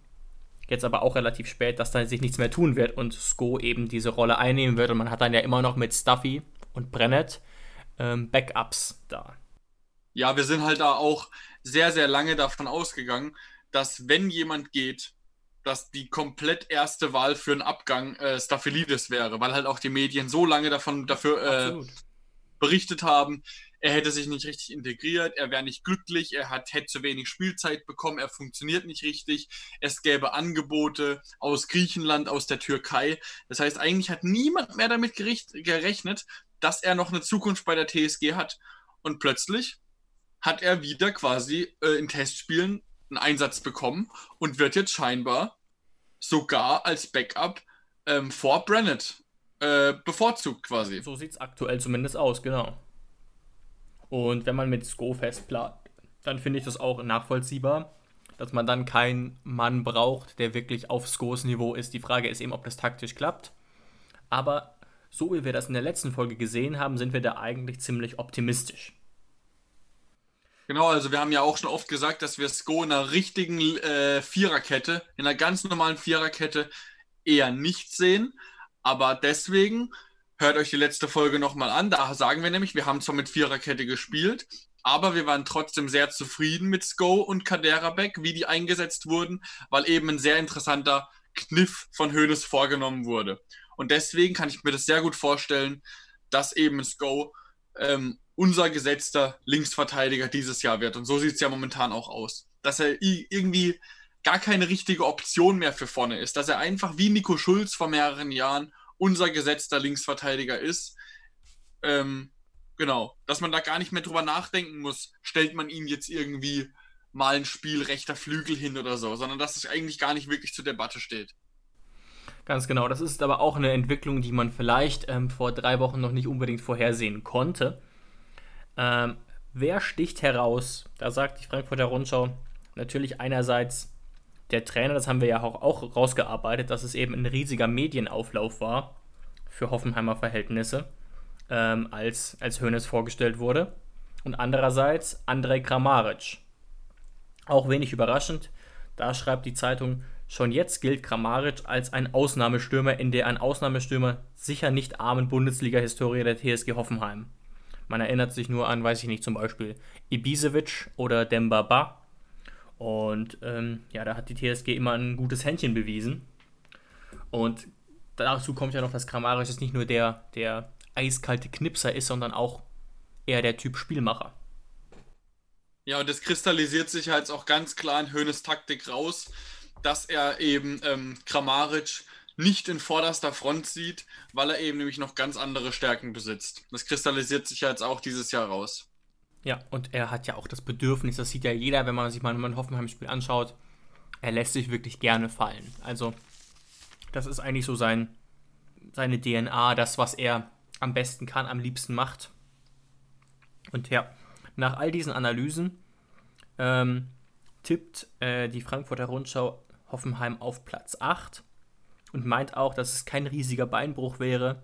Jetzt aber auch relativ spät, dass da sich nichts mehr tun wird und Sko eben diese Rolle einnehmen wird. Und man hat dann ja immer noch mit Stuffy und Brennett ähm, Backups da. Ja, wir sind halt da auch sehr, sehr lange davon ausgegangen, dass wenn jemand geht, dass die komplett erste Wahl für einen Abgang äh, Staphylidis wäre, weil halt auch die Medien so lange davon dafür äh, berichtet haben, er hätte sich nicht richtig integriert, er wäre nicht glücklich, er hat, hätte zu wenig Spielzeit bekommen, er funktioniert nicht richtig, es gäbe Angebote aus Griechenland, aus der Türkei. Das heißt, eigentlich hat niemand mehr damit gerechnet, dass er noch eine Zukunft bei der TSG hat. Und plötzlich hat er wieder quasi äh, in Testspielen einen Einsatz bekommen und wird jetzt scheinbar sogar als Backup ähm, vor Brennett äh, bevorzugt quasi. So sieht es aktuell zumindest aus, genau. Und wenn man mit Sko festplant, dann finde ich das auch nachvollziehbar, dass man dann keinen Mann braucht, der wirklich auf Skos Niveau ist. Die Frage ist eben, ob das taktisch klappt. Aber so wie wir das in der letzten Folge gesehen haben, sind wir da eigentlich ziemlich optimistisch. Genau, also wir haben ja auch schon oft gesagt, dass wir Sko in einer richtigen äh, Viererkette, in einer ganz normalen Viererkette eher nicht sehen. Aber deswegen hört euch die letzte Folge nochmal an. Da sagen wir nämlich, wir haben zwar mit Viererkette gespielt, aber wir waren trotzdem sehr zufrieden mit Sko und Kaderabek, wie die eingesetzt wurden, weil eben ein sehr interessanter Kniff von Hoeneß vorgenommen wurde. Und deswegen kann ich mir das sehr gut vorstellen, dass eben Sko ähm, unser gesetzter Linksverteidiger dieses Jahr wird. Und so sieht es ja momentan auch aus. Dass er irgendwie gar keine richtige Option mehr für vorne ist. Dass er einfach wie Nico Schulz vor mehreren Jahren unser gesetzter Linksverteidiger ist. Ähm, genau. Dass man da gar nicht mehr drüber nachdenken muss, stellt man ihn jetzt irgendwie mal ein Spiel rechter Flügel hin oder so, sondern dass es eigentlich gar nicht wirklich zur Debatte steht. Ganz genau. Das ist aber auch eine Entwicklung, die man vielleicht ähm, vor drei Wochen noch nicht unbedingt vorhersehen konnte. Ähm, wer sticht heraus? Da sagt die Frankfurter Rundschau natürlich einerseits der Trainer, das haben wir ja auch, auch rausgearbeitet, dass es eben ein riesiger Medienauflauf war für Hoffenheimer Verhältnisse, ähm, als, als Hoeneß vorgestellt wurde. Und andererseits Andrej Kramaric. Auch wenig überraschend, da schreibt die Zeitung, schon jetzt gilt Kramaric als ein Ausnahmestürmer in der ein Ausnahmestürmer sicher nicht armen Bundesliga-Historie der TSG Hoffenheim. Man erinnert sich nur an, weiß ich nicht, zum Beispiel Ibisevic oder Dembaba. Und ähm, ja, da hat die TSG immer ein gutes Händchen bewiesen. Und dazu kommt ja noch, dass Kramaric jetzt nicht nur der, der eiskalte Knipser ist, sondern auch eher der Typ Spielmacher. Ja, und das kristallisiert sich halt auch ganz klar in Höhnes Taktik raus, dass er eben ähm, Kramaric nicht in vorderster Front sieht, weil er eben nämlich noch ganz andere Stärken besitzt. Das kristallisiert sich jetzt auch dieses Jahr raus. Ja, und er hat ja auch das Bedürfnis, das sieht ja jeder, wenn man sich mal ein Hoffenheim-Spiel anschaut, er lässt sich wirklich gerne fallen. Also, das ist eigentlich so sein, seine DNA, das, was er am besten kann, am liebsten macht. Und ja, nach all diesen Analysen ähm, tippt äh, die Frankfurter Rundschau Hoffenheim auf Platz 8 und meint auch, dass es kein riesiger Beinbruch wäre,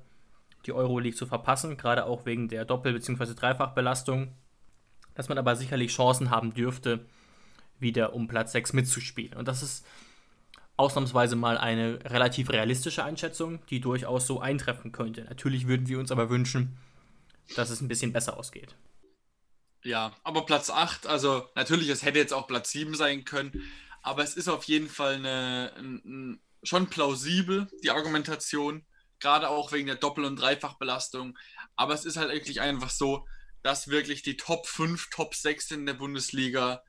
die Euroleague zu verpassen, gerade auch wegen der Doppel- bzw. Dreifachbelastung, dass man aber sicherlich Chancen haben dürfte, wieder um Platz 6 mitzuspielen. Und das ist ausnahmsweise mal eine relativ realistische Einschätzung, die durchaus so eintreffen könnte. Natürlich würden wir uns aber wünschen, dass es ein bisschen besser ausgeht. Ja, aber Platz 8, also natürlich, es hätte jetzt auch Platz 7 sein können, aber es ist auf jeden Fall eine, ein, schon plausibel, die Argumentation, gerade auch wegen der Doppel- und Dreifachbelastung. Aber es ist halt wirklich einfach so, dass wirklich die Top 5, Top 6 in der Bundesliga,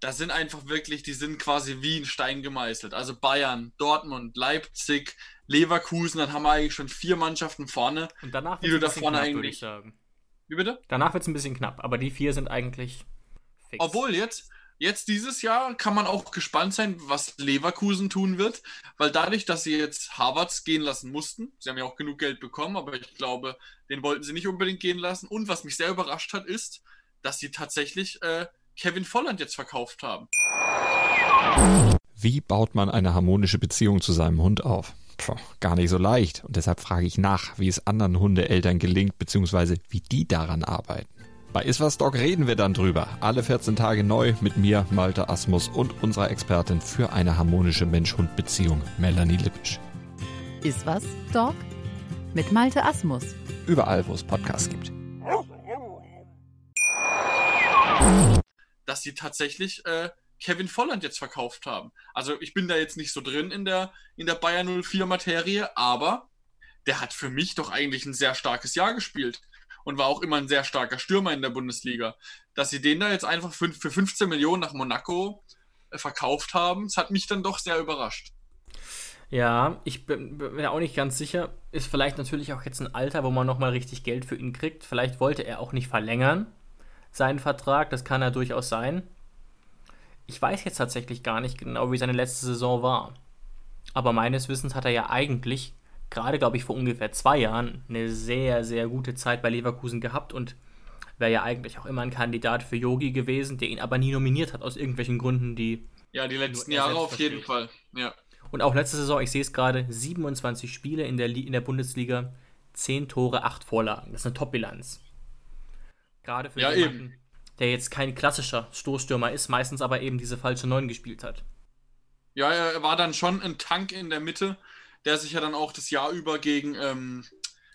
da sind einfach wirklich, die sind quasi wie ein Stein gemeißelt. Also Bayern, Dortmund, Leipzig, Leverkusen, dann haben wir eigentlich schon vier Mannschaften vorne. Und danach wird es ein bisschen knapp, eigentlich... würde ich sagen. Wie bitte? Danach wird es ein bisschen knapp, aber die vier sind eigentlich fix. Obwohl jetzt, Jetzt dieses Jahr kann man auch gespannt sein, was Leverkusen tun wird, weil dadurch, dass sie jetzt Harvards gehen lassen mussten, sie haben ja auch genug Geld bekommen, aber ich glaube, den wollten sie nicht unbedingt gehen lassen. Und was mich sehr überrascht hat, ist, dass sie tatsächlich äh, Kevin Volland jetzt verkauft haben. Wie baut man eine harmonische Beziehung zu seinem Hund auf? Puh, gar nicht so leicht. Und deshalb frage ich nach, wie es anderen Hundeeltern gelingt, beziehungsweise wie die daran arbeiten. Bei Iswas Dog reden wir dann drüber. Alle 14 Tage neu mit mir, Malte Asmus und unserer Expertin für eine harmonische Mensch-Hund-Beziehung, Melanie Lippisch. Iswas Dog mit Malte Asmus. Überall, wo es Podcasts gibt. dass sie tatsächlich äh, Kevin Volland jetzt verkauft haben. Also ich bin da jetzt nicht so drin in der, in der Bayern 04 Materie, aber der hat für mich doch eigentlich ein sehr starkes Jahr gespielt und war auch immer ein sehr starker Stürmer in der Bundesliga. Dass sie den da jetzt einfach für, für 15 Millionen nach Monaco äh, verkauft haben, das hat mich dann doch sehr überrascht. Ja, ich bin, bin auch nicht ganz sicher. Ist vielleicht natürlich auch jetzt ein Alter, wo man nochmal richtig Geld für ihn kriegt. Vielleicht wollte er auch nicht verlängern, seinen Vertrag. Das kann ja durchaus sein. Ich weiß jetzt tatsächlich gar nicht genau, wie seine letzte Saison war. Aber meines Wissens hat er ja eigentlich, gerade glaube ich vor ungefähr zwei Jahren, eine sehr, sehr gute Zeit bei Leverkusen gehabt und wäre ja eigentlich auch immer ein Kandidat für Yogi gewesen, der ihn aber nie nominiert hat, aus irgendwelchen Gründen, die. Ja, die letzten Jahre auf versteht. jeden Fall. Ja. Und auch letzte Saison, ich sehe es gerade, 27 Spiele in der, in der Bundesliga, 10 Tore, 8 Vorlagen. Das ist eine Top-Bilanz. Gerade für ja, jemanden, eben. der jetzt kein klassischer Stoßstürmer ist, meistens aber eben diese falsche 9 gespielt hat. Ja, er war dann schon ein Tank in der Mitte, der sich ja dann auch das Jahr über gegen ähm,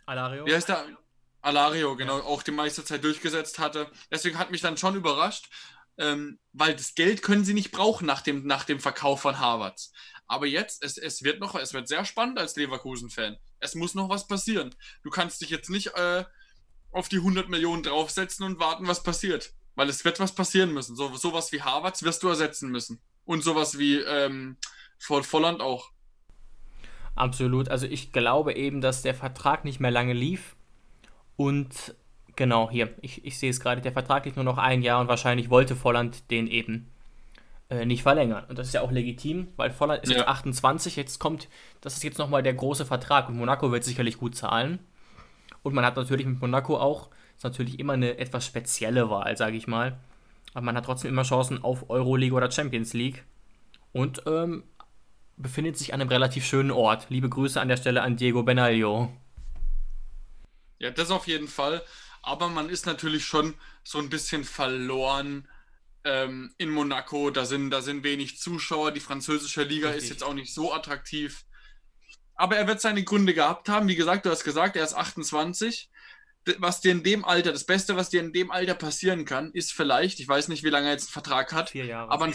Alario. Wie heißt der? Alario, genau, ja. auch die meiste Zeit durchgesetzt hatte. Deswegen hat mich dann schon überrascht, ähm, weil das Geld können sie nicht brauchen nach dem, nach dem Verkauf von Harvards. Aber jetzt, es, es wird noch, es wird sehr spannend als Leverkusen-Fan. Es muss noch was passieren. Du kannst dich jetzt nicht äh, auf die 100 Millionen draufsetzen und warten, was passiert. Weil es wird was passieren müssen. So, sowas wie Harvards wirst du ersetzen müssen. Und sowas wie ähm, Volland auch. Absolut. Also ich glaube eben, dass der Vertrag nicht mehr lange lief. Und genau, hier, ich, ich sehe es gerade, der Vertrag lief nur noch ein Jahr und wahrscheinlich wollte Volland den eben äh, nicht verlängern. Und das ist ja auch legitim, weil Volland ist ja. jetzt 28, jetzt kommt, das ist jetzt nochmal der große Vertrag und Monaco wird sicherlich gut zahlen. Und man hat natürlich mit Monaco auch, ist natürlich immer eine etwas spezielle Wahl, sage ich mal. Aber man hat trotzdem immer Chancen auf Euroleague oder Champions League. Und ähm, befindet sich an einem relativ schönen Ort. Liebe Grüße an der Stelle an Diego Benaglio. Ja, das auf jeden Fall. Aber man ist natürlich schon so ein bisschen verloren ähm, in Monaco. Da sind, da sind wenig Zuschauer. Die französische Liga Richtig. ist jetzt auch nicht so attraktiv. Aber er wird seine Gründe gehabt haben. Wie gesagt, du hast gesagt, er ist 28. Was dir in dem Alter, das Beste, was dir in dem Alter passieren kann, ist vielleicht, ich weiß nicht, wie lange er jetzt einen Vertrag hat, vier Jahre. aber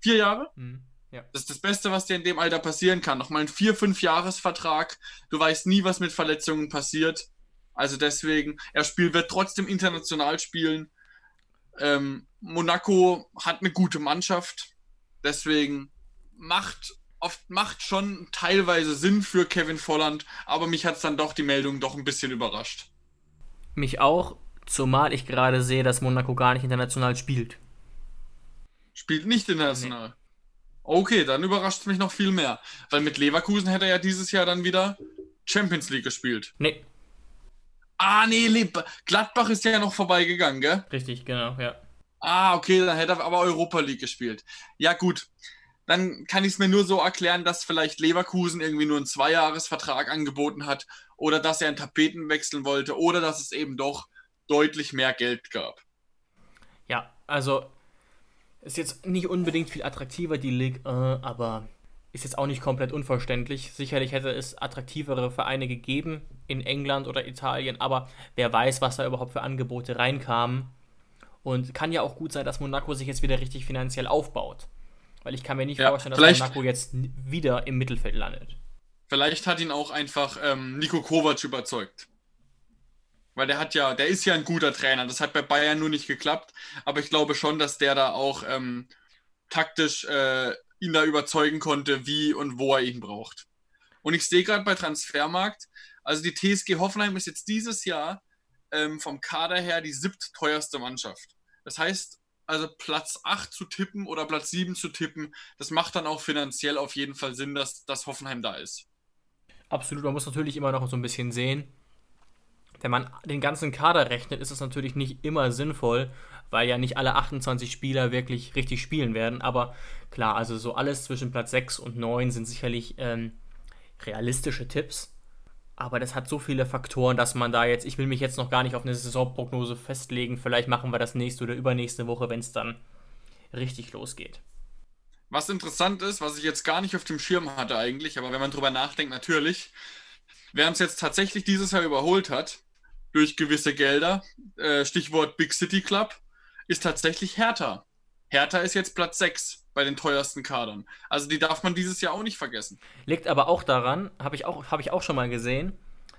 vier Jahre? Mhm. Ja. Das ist das Beste, was dir in dem Alter passieren kann. Nochmal ein vier, fünf Jahresvertrag. Du weißt nie, was mit Verletzungen passiert. Also deswegen, er spielt, wird trotzdem international spielen. Ähm, Monaco hat eine gute Mannschaft, deswegen macht oft macht schon teilweise Sinn für Kevin Volland, aber mich hat es dann doch die Meldung doch ein bisschen überrascht. Mich auch, zumal ich gerade sehe, dass Monaco gar nicht international spielt. Spielt nicht international. Nee. Okay, dann überrascht es mich noch viel mehr. Weil mit Leverkusen hätte er ja dieses Jahr dann wieder Champions League gespielt. Nee. Ah, nee, Gladbach ist ja noch vorbeigegangen, gell? Richtig, genau, ja. Ah, okay, dann hätte er aber Europa League gespielt. Ja, gut. Dann kann ich es mir nur so erklären, dass vielleicht Leverkusen irgendwie nur einen Zweijahresvertrag angeboten hat oder dass er einen Tapeten wechseln wollte oder dass es eben doch deutlich mehr Geld gab. Ja, also ist jetzt nicht unbedingt viel attraktiver, die League, äh, aber ist jetzt auch nicht komplett unverständlich. Sicherlich hätte es attraktivere Vereine gegeben in England oder Italien, aber wer weiß, was da überhaupt für Angebote reinkamen. Und kann ja auch gut sein, dass Monaco sich jetzt wieder richtig finanziell aufbaut. Weil ich kann mir nicht ja, vorstellen, dass Monaco jetzt wieder im Mittelfeld landet. Vielleicht hat ihn auch einfach ähm, Nico Kovac überzeugt. Weil der hat ja, der ist ja ein guter Trainer. Das hat bei Bayern nur nicht geklappt. Aber ich glaube schon, dass der da auch ähm, taktisch äh, ihn da überzeugen konnte, wie und wo er ihn braucht. Und ich sehe gerade bei Transfermarkt, also die TSG Hoffenheim ist jetzt dieses Jahr ähm, vom Kader her die siebtteuerste Mannschaft. Das heißt, also Platz 8 zu tippen oder Platz 7 zu tippen, das macht dann auch finanziell auf jeden Fall Sinn, dass, dass Hoffenheim da ist. Absolut, man muss natürlich immer noch so ein bisschen sehen. Wenn man den ganzen Kader rechnet, ist es natürlich nicht immer sinnvoll, weil ja nicht alle 28 Spieler wirklich richtig spielen werden. Aber klar, also so alles zwischen Platz 6 und 9 sind sicherlich ähm, realistische Tipps. Aber das hat so viele Faktoren, dass man da jetzt, ich will mich jetzt noch gar nicht auf eine Saisonprognose festlegen. Vielleicht machen wir das nächste oder übernächste Woche, wenn es dann richtig losgeht. Was interessant ist, was ich jetzt gar nicht auf dem Schirm hatte eigentlich, aber wenn man drüber nachdenkt, natürlich, wer uns jetzt tatsächlich dieses Jahr überholt hat, durch gewisse Gelder, äh, Stichwort Big City Club, ist tatsächlich Hertha. Hertha ist jetzt Platz 6 bei den teuersten Kadern. Also die darf man dieses Jahr auch nicht vergessen. Liegt aber auch daran, habe ich, auch, hab ich auch schon mal gesehen,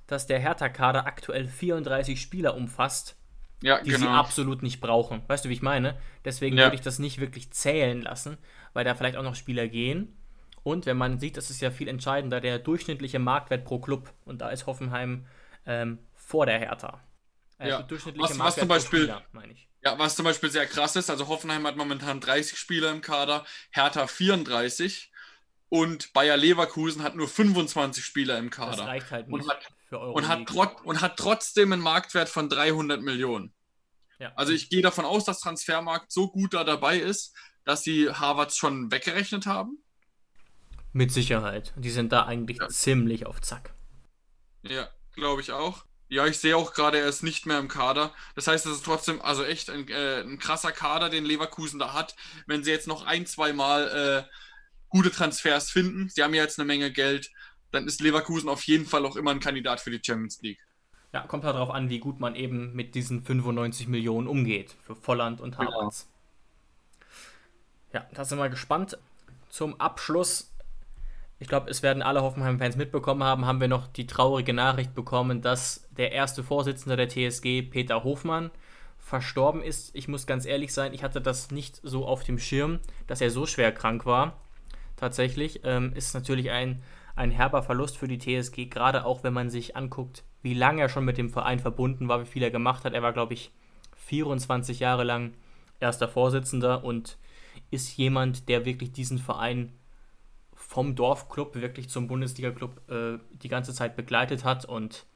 dass der Hertha-Kader aktuell 34 Spieler umfasst, Ja, die sie absolut nicht brauchen. Weißt du, wie ich meine? Deswegen Ja. würde ich das nicht wirklich zählen lassen, weil da vielleicht auch noch Spieler gehen. Und wenn man sieht, das ist ja viel entscheidender, der durchschnittliche Marktwert pro Club. Und da ist Hoffenheim ähm, vor der Hertha. Also Ja. durchschnittliche Was- was zum Beispiel- Spieler, meine ich. Ja, was zum Beispiel sehr krass ist, also Hoffenheim hat momentan 30 Spieler im Kader, Hertha 34 und Bayer Leverkusen hat nur 25 Spieler im Das Kader. reicht halt Und nicht hat- für Euro. Und hat, trot und hat trotzdem einen Marktwert von 300 Millionen. ja. Also ich gehe davon aus, dass Transfermarkt so gut da dabei ist, dass sie Harvards schon weggerechnet haben. Mit Sicherheit. Die sind da eigentlich Ja. ziemlich auf Zack. Ja, glaube ich auch. Ja, ich sehe auch gerade, er ist nicht mehr im Kader. Das heißt, es ist trotzdem also echt ein, äh, ein krasser Kader, den Leverkusen da hat. Wenn sie jetzt noch ein, zwei Mal äh, gute Transfers finden, sie haben ja jetzt eine Menge Geld, dann ist Leverkusen auf jeden Fall auch immer ein Kandidat für die Champions League. Ja, kommt halt darauf an, wie gut man eben mit diesen 95 Millionen umgeht für Volland und Genau. Havertz. Ja, da sind wir gespannt. Zum Abschluss, ich glaube, es werden alle Hoffenheim-Fans mitbekommen haben, haben wir noch die traurige Nachricht bekommen, dass der erste Vorsitzende der TSG, Peter Hofmann, verstorben ist. Ich muss ganz ehrlich sein, ich hatte das nicht so auf dem Schirm, dass er so schwer krank war. Tatsächlich ähm, ist natürlich ein, ein herber Verlust für die TSG, gerade auch wenn man sich anguckt, wie lange er schon mit dem Verein verbunden war, wie viel er gemacht hat. Er war, glaube ich, 24 Jahre lang erster Vorsitzender und ist jemand, der wirklich diesen Verein vom Dorfclub wirklich zum Bundesliga-Club äh, die ganze Zeit begleitet hat und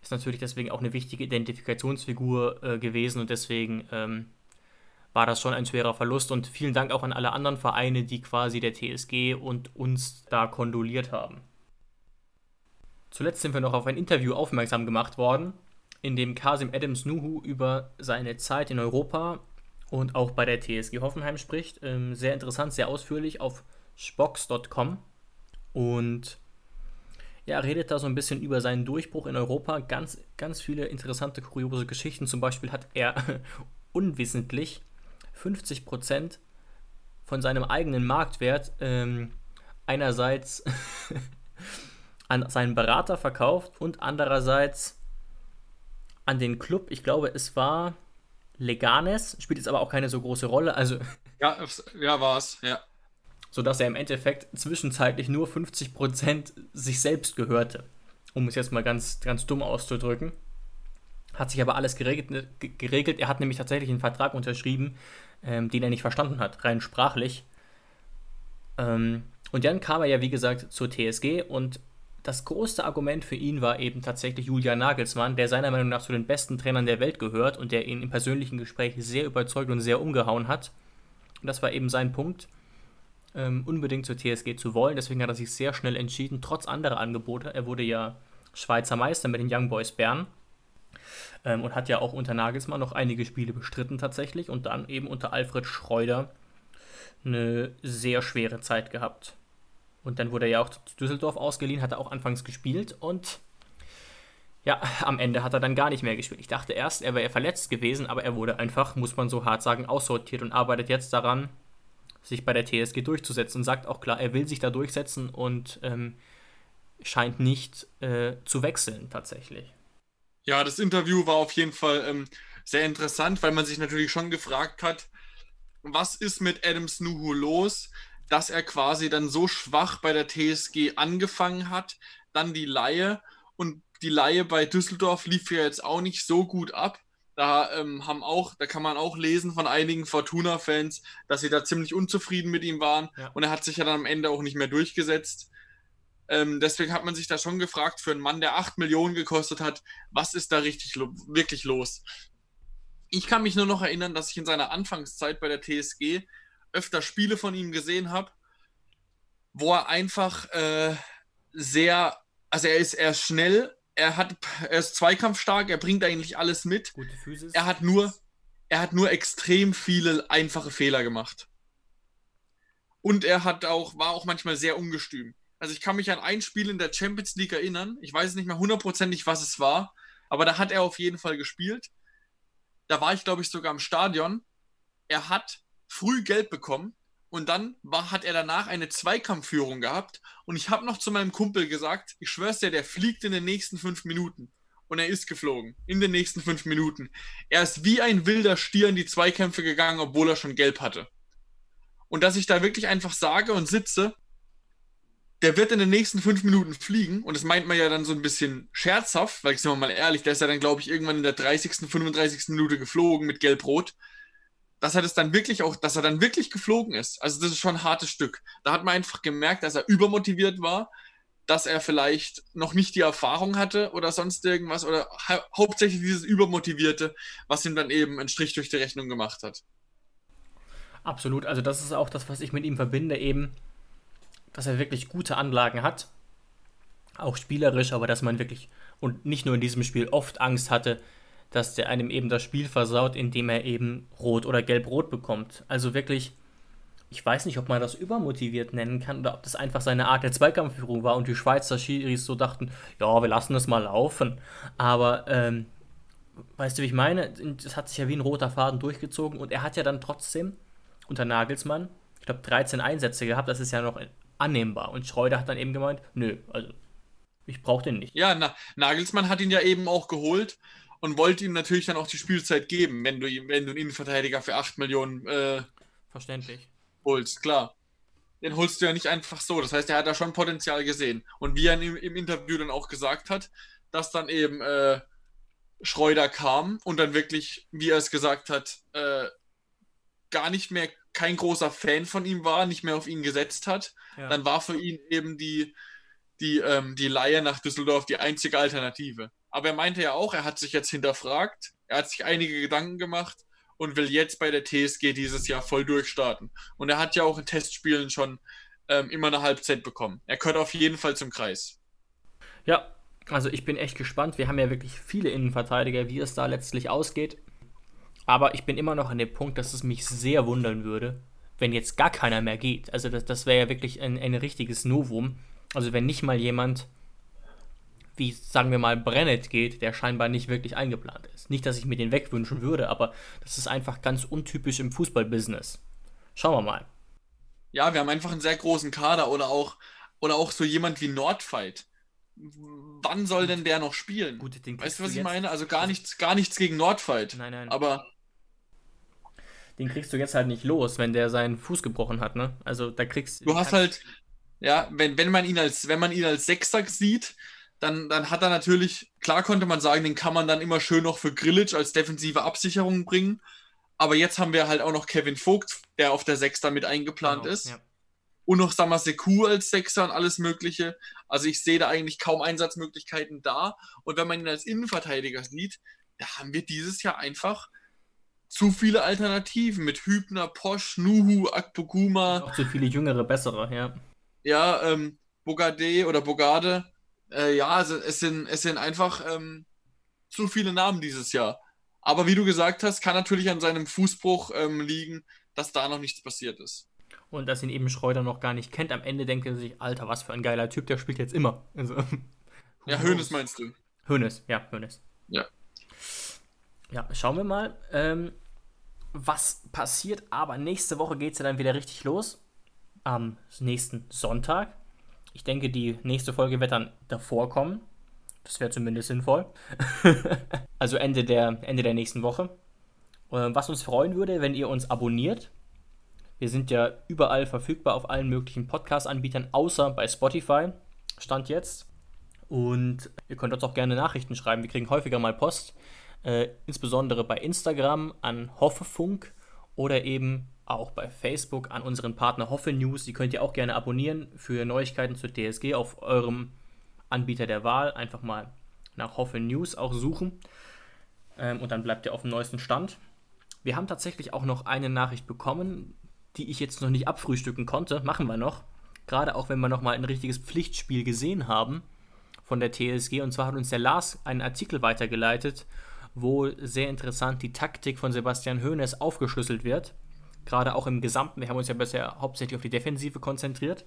ist natürlich deswegen auch eine wichtige Identifikationsfigur äh, gewesen und deswegen ähm, war das schon ein schwerer Verlust und vielen Dank auch an alle anderen Vereine, die quasi der TSG und uns da kondoliert haben. Zuletzt sind wir noch auf ein Interview aufmerksam gemacht worden, in dem Kasim Adams Nuhu über seine Zeit in Europa und auch bei der TSG Hoffenheim spricht. Ähm, sehr interessant, sehr ausführlich auf spox.com und ja, redet da so ein bisschen über seinen Durchbruch in Europa. Ganz, ganz viele interessante, kuriose Geschichten. Zum Beispiel hat er [LAUGHS] unwissentlich 50% von seinem eigenen Marktwert ähm, einerseits [LAUGHS] an seinen Berater verkauft und andererseits an den Club. Ich glaube, es war Leganes, spielt jetzt aber auch keine so große Rolle. Also Ja, ja war es. Ja. Sodass er im Endeffekt zwischenzeitlich nur 50% sich selbst gehörte. Um es jetzt mal ganz, ganz dumm auszudrücken. Hat sich aber alles geregelt. ge- geregelt. Er hat nämlich tatsächlich einen Vertrag unterschrieben, ähm, den er nicht verstanden hat, rein sprachlich. Ähm, und dann kam er ja, wie gesagt, zur TSG und das größte Argument für ihn war eben tatsächlich Julian Nagelsmann, der seiner Meinung nach zu den besten Trainern der Welt gehört und der ihn im persönlichen Gespräch sehr überzeugt und sehr umgehauen hat. Und das war eben sein Punkt ähm, unbedingt zur TSG zu wollen. Deswegen hat er sich sehr schnell entschieden, trotz anderer Angebote. Er wurde ja Schweizer Meister mit den Young Boys Bern ähm, und hat ja auch unter Nagelsmann noch einige Spiele bestritten tatsächlich und dann eben unter Alfred Schreuder eine sehr schwere Zeit gehabt. Und dann wurde er ja auch zu Düsseldorf ausgeliehen, hat er auch anfangs gespielt und ja, am Ende hat er dann gar nicht mehr gespielt. Ich dachte erst, er wäre verletzt gewesen, aber er wurde einfach, muss man so hart sagen, aussortiert und arbeitet jetzt daran, sich bei der TSG durchzusetzen und sagt auch klar, er will sich da durchsetzen und ähm, scheint nicht äh, zu wechseln tatsächlich. Ja, das Interview war auf jeden Fall ähm, sehr interessant, weil man sich natürlich schon gefragt hat, was ist mit Adams Nuhu los, dass er quasi dann so schwach bei der TSG angefangen hat, dann die Laie und die Laie bei Düsseldorf lief ja jetzt auch nicht so gut ab. Da ähm, haben auch, da kann man auch lesen von einigen Fortuna-Fans, dass sie da ziemlich unzufrieden mit ihm waren Ja. und er hat sich ja dann am Ende auch nicht mehr durchgesetzt. Ähm, deswegen hat man sich da schon gefragt, für einen Mann, der 8 Millionen gekostet hat, was ist da richtig lo wirklich los? Ich kann mich nur noch erinnern, dass ich in seiner Anfangszeit bei der TSG öfter Spiele von ihm gesehen habe, wo er einfach äh, sehr, also er ist, er ist schnell, er hat, er ist zweikampfstark, er bringt eigentlich alles mit. Gute Physis. Er hat nur, er hat nur extrem viele einfache Fehler gemacht. Und er hat auch, war auch manchmal sehr ungestüm. Also ich kann mich an ein Spiel in der Champions League erinnern. Ich weiß nicht mehr hundertprozentig, was es war, aber da hat er auf jeden Fall gespielt. da war ich, glaube ich, sogar im Stadion. Er hat früh gelb bekommen und dann war, hat er danach eine Zweikampfführung gehabt. Und ich habe noch zu meinem Kumpel gesagt, ich schwör's dir, der fliegt in den nächsten fünf Minuten. Und er ist geflogen. In den nächsten fünf Minuten. Er ist wie ein wilder Stier in die Zweikämpfe gegangen, obwohl er schon gelb hatte. Und dass ich da wirklich einfach sage und sitze, der wird in den nächsten fünf Minuten fliegen. Und das meint man ja dann so ein bisschen scherzhaft, weil ich sage mal ehrlich, der ist ja dann, glaube ich, irgendwann in der 30., 35. Minute geflogen mit Gelb-Rot. Dass er das dann wirklich auch, dass er dann wirklich geflogen ist. Also das ist schon ein hartes Stück. Da hat man einfach gemerkt, dass er übermotiviert war, dass er vielleicht noch nicht die Erfahrung hatte oder sonst irgendwas oder hau hauptsächlich dieses Übermotivierte, was ihm dann eben einen Strich durch die Rechnung gemacht hat. Absolut, also das ist auch das, was ich mit ihm verbinde, eben, dass er wirklich gute Anlagen hat, auch spielerisch, aber dass man wirklich und nicht nur in diesem Spiel oft Angst hatte, dass der einem eben das Spiel versaut, indem er eben rot oder gelb-rot bekommt. Also wirklich ich weiß nicht, ob man das übermotiviert nennen kann oder ob das einfach seine Art der Zweikampfführung war und die Schweizer Schiris so dachten, ja, wir lassen das mal laufen. Aber, ähm, weißt du, wie ich meine? Das hat sich ja wie ein roter Faden durchgezogen und er hat ja dann trotzdem unter Nagelsmann, ich glaube, 13 Einsätze gehabt, das ist ja noch annehmbar. Und Schreuder hat dann eben gemeint, nö, also ich brauche den nicht. Ja, na, Nagelsmann hat ihn ja eben auch geholt und wollte ihm natürlich dann auch die Spielzeit geben, wenn du, wenn du einen Innenverteidiger für 8 Millionen äh, Verständlich holst, klar. Den holst du ja nicht einfach so. Das heißt, er hat da schon Potenzial gesehen. Und wie er im, im Interview dann auch gesagt hat, dass dann eben äh, Schreuder kam und dann wirklich, wie er es gesagt hat, äh, gar nicht mehr kein großer Fan von ihm war, nicht mehr auf ihn gesetzt hat, ja. dann war für ihn eben die, die, ähm, die Leihe nach Düsseldorf die einzige Alternative. Aber er meinte ja auch, er hat sich jetzt hinterfragt, er hat sich einige Gedanken gemacht und will jetzt bei der TSG dieses Jahr voll durchstarten. Und er hat ja auch in Testspielen schon ähm, immer eine Halbzeit bekommen. Er gehört auf jeden Fall zum Kreis. Ja, also ich bin echt gespannt. Wir haben ja wirklich viele Innenverteidiger, wie es da letztlich ausgeht. Aber ich bin immer noch an dem Punkt, dass es mich sehr wundern würde, wenn jetzt gar keiner mehr geht. Also das, das wäre ja wirklich ein, ein richtiges Novum. Also wenn nicht mal jemand wie sagen wir mal Brennet geht, der scheinbar nicht wirklich eingeplant ist. Nicht, dass ich mir den wegwünschen würde, aber das ist einfach ganz untypisch im Fußballbusiness. Schauen wir mal. Ja, wir haben einfach einen sehr großen Kader oder auch, oder auch so jemand wie Nordfight. Wann soll denn der noch spielen? Gut, weißt du, was ich meine? Also gar nichts, gar nichts gegen Nordfight. Nein, nein. Aber den kriegst du jetzt halt nicht los, wenn der seinen Fuß gebrochen hat, ne? Also da kriegst du. hast halt, ja, wenn, wenn man ihn als, wenn man ihn als Sechster sieht, dann, dann hat er natürlich, klar konnte man sagen, den kann man dann immer schön noch für Grillage als defensive Absicherung bringen. Aber jetzt haben wir halt auch noch Kevin Vogt, der auf der Sechster mit eingeplant genau, ist. Ja. Und noch Samaseku als Sechser und alles Mögliche. Also ich sehe da eigentlich kaum Einsatzmöglichkeiten da. Und wenn man ihn als Innenverteidiger sieht, da haben wir dieses Jahr einfach zu viele Alternativen mit Hübner, Posch, Nuhu, Akpoguma. Auch zu viele jüngere, bessere, ja. Ja, ähm, Bogade oder Bogade äh, ja, also es sind, es sind einfach ähm, zu viele Namen dieses Jahr. Aber wie du gesagt hast, kann natürlich an seinem Fußbruch ähm, liegen, dass da noch nichts passiert ist. Und dass ihn eben Schreuder noch gar nicht kennt. Am Ende denkt er sich, Alter, was für ein geiler Typ, der spielt jetzt immer. Also, [LAUGHS] ja, Hönes meinst du? Hönes, ja, Hönes. Ja. Ja, schauen wir mal, ähm, was passiert. Aber nächste Woche geht es ja dann wieder richtig los. Am nächsten Sonntag. Ich denke, die nächste Folge wird dann davor kommen. Das wäre zumindest sinnvoll. [LAUGHS] also Ende der, Ende der nächsten Woche. Ähm, was uns freuen würde, wenn ihr uns abonniert. Wir sind ja überall verfügbar auf allen möglichen Podcast-Anbietern, außer bei Spotify. Stand jetzt. Und ihr könnt uns auch gerne Nachrichten schreiben. Wir kriegen häufiger mal Post. Äh, insbesondere bei Instagram an Hoffefunk oder eben auch bei Facebook an unseren Partner Hoffe News. Die könnt ihr auch gerne abonnieren für Neuigkeiten zur DSG auf eurem Anbieter der Wahl. Einfach mal nach Hoffe News auch suchen ähm, und dann bleibt ihr auf dem neuesten Stand. Wir haben tatsächlich auch noch eine Nachricht bekommen, die ich jetzt noch nicht abfrühstücken konnte. Machen wir noch. Gerade auch wenn wir noch mal ein richtiges Pflichtspiel gesehen haben von der TSG. Und zwar hat uns der Lars einen Artikel weitergeleitet, wo sehr interessant die Taktik von Sebastian Hoeneß aufgeschlüsselt wird gerade auch im Gesamten. Wir haben uns ja bisher hauptsächlich auf die Defensive konzentriert.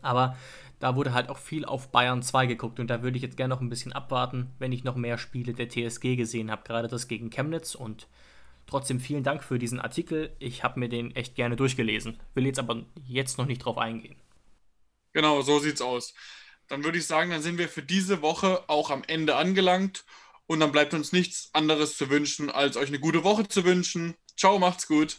Aber da wurde halt auch viel auf Bayern 2 geguckt und da würde ich jetzt gerne noch ein bisschen abwarten, wenn ich noch mehr Spiele der TSG gesehen habe, gerade das gegen Chemnitz und trotzdem vielen Dank für diesen Artikel. Ich habe mir den echt gerne durchgelesen, will jetzt aber jetzt noch nicht drauf eingehen. Genau, so sieht's aus. Dann würde ich sagen, dann sind wir für diese Woche auch am Ende angelangt und dann bleibt uns nichts anderes zu wünschen, als euch eine gute Woche zu wünschen. Ciao, macht's gut.